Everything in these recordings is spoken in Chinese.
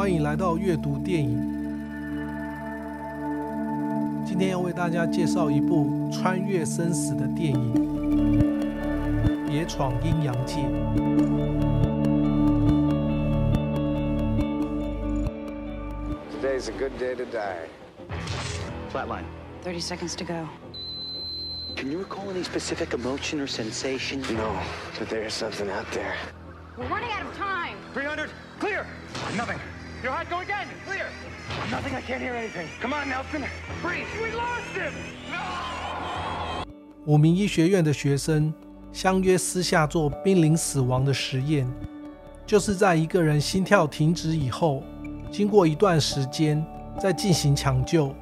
欢迎来到阅读电影。今天要为大家介绍一部穿越生死的电影《别闯阴阳界》。Today's a good day to die. Flatline. Thirty seconds to go. Can you recall any specific emotion or sensation? No, but there's something out there. We're running out of time. 300, clear! Nothing. Your hot go again, clear! Nothing, I can't hear anything. Come on, Nelson. Breathe. We lost him! No! 五名医学院的学生相约私下做濒临死亡的实验，就是在一个人心跳停止以后，经过一段时间再进行抢救。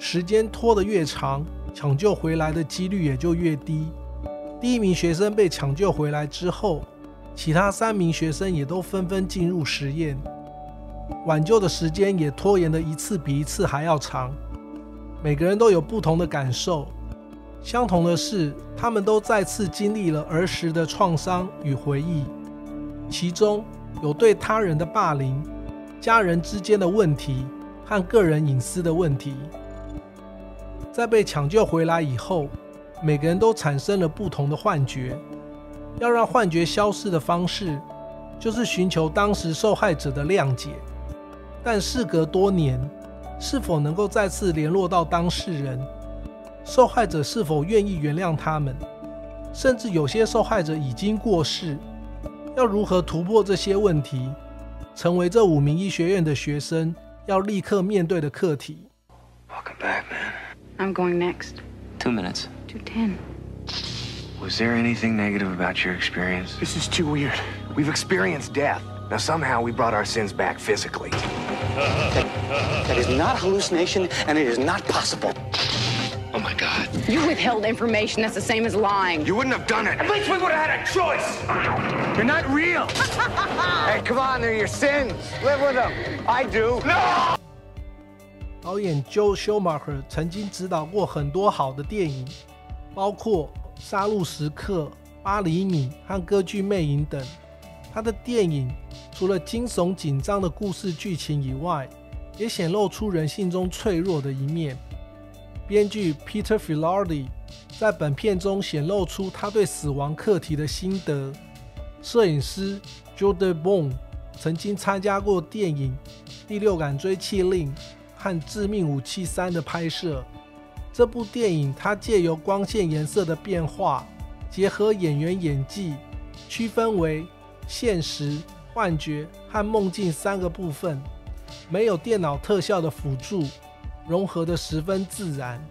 时间拖得越长，抢救回来的几率也就越低。第一名学生被抢救回来之后，其他三名学生也都纷纷进入实验，挽救的时间也拖延的一次比一次还要长。每个人都有不同的感受，相同的是，他们都再次经历了儿时的创伤与回忆，其中有对他人的霸凌、家人之间的问题和个人隐私的问题。在被抢救回来以后，每个人都产生了不同的幻觉。要让幻觉消失的方式，就是寻求当时受害者的谅解。但事隔多年，是否能够再次联络到当事人？受害者是否愿意原谅他们？甚至有些受害者已经过世，要如何突破这些问题，成为这五名医学院的学生要立刻面对的课题。Welcome back, man. I'm going next. Two minutes. Two ten. Was there anything negative about your experience? This is too weird. We've experienced death. Now, somehow we brought our sins back physically. That is not hallucination, and it is not possible. Oh my God. You withheld information. That's the same as lying. You wouldn't have done it. At least we would have had a choice! You're not real! Hey, come on, they're your sins. Live with them. I do. No! 导演 Joe Schumacher 曾经执导过很多好的电影，包括《杀戮时刻》《八厘米》和《歌剧魅影》等。 他的电影除了惊悚紧张的故事剧情以外，也显露出人性中脆弱的一面。编剧 Peter Filardi 在本片中显露出他对死亡课题的心得。摄影师 Jordan Bone 曾经参加过电影《第六感追缉令》。和《致命武器三》的拍摄，这部电影它借由光线颜色的变化，结合演员演技，区分为现实、幻觉和梦境三个部分，没有电脑特效的辅助，融合的十分自然，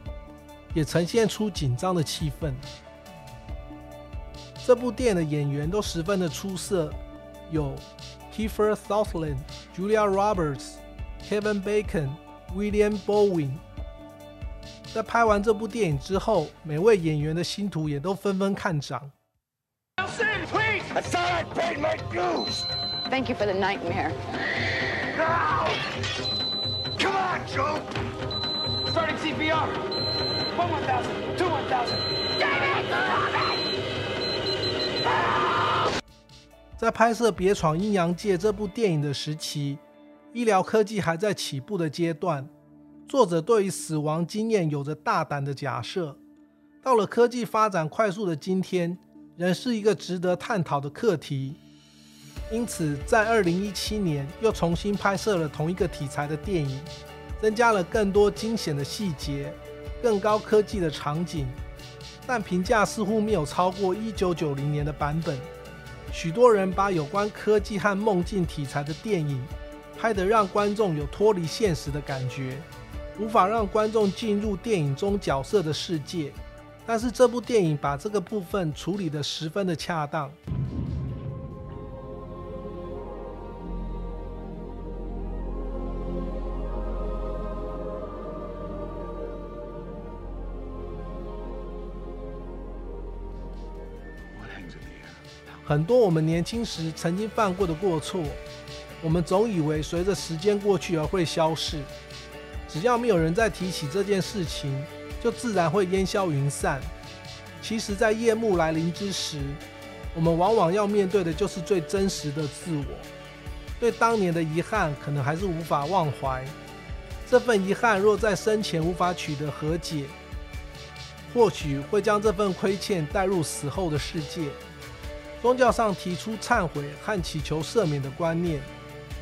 也呈现出紧张的气氛。这部电影的演员都十分的出色，有 Kiefer Sutherland、Julia Roberts、Kevin Bacon。William Bowen 在拍完这部电影之后，每位演员的星途也都纷纷看涨。I thought I paid my dues! Thank you for the nightmare. Now! Come on, Joe! Starting CPR! One one thousand, two one thousand. David, Robin! 在拍摄《别闯阴阳界》这部电影的时期。医疗科技还在起步的阶段，作者对于死亡经验有着大胆的假设。到了科技发展快速的今天，仍是一个值得探讨的课题。因此，在二零一七年又重新拍摄了同一个题材的电影，增加了更多惊险的细节、更高科技的场景，但评价似乎没有超过一九九零年的版本。许多人把有关科技和梦境题材的电影，拍得让观众有脱离现实的感觉，无法让观众进入电影中角色的世界。但是这部电影把这个部分处理得十分的恰当。很多我们年轻时曾经犯过的过错。我们总以为随着时间过去而会消逝，只要没有人再提起这件事情，就自然会烟消云散。其实，在夜幕来临之时，我们往往要面对的就是最真实的自我。对当年的遗憾可能还是无法忘怀。这份遗憾若在生前无法取得和解，或许会将这份亏欠带入死后的世界。宗教上提出忏悔和祈求赦免的观念，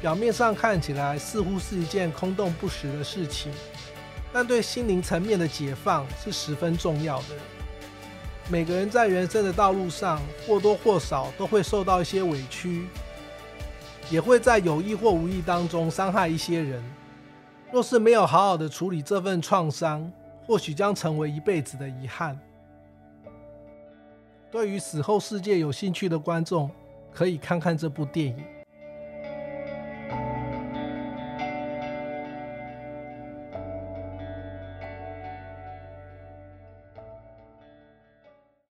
表面上看起来似乎是一件空洞不实的事情，但对心灵层面的解放是十分重要的。每个人在人生的道路上或多或少都会受到一些委屈，也会在有意或无意当中伤害一些人。若是没有好好的处理这份创伤，或许将成为一辈子的遗憾。对于死后世界有兴趣的观众，可以看看这部电影。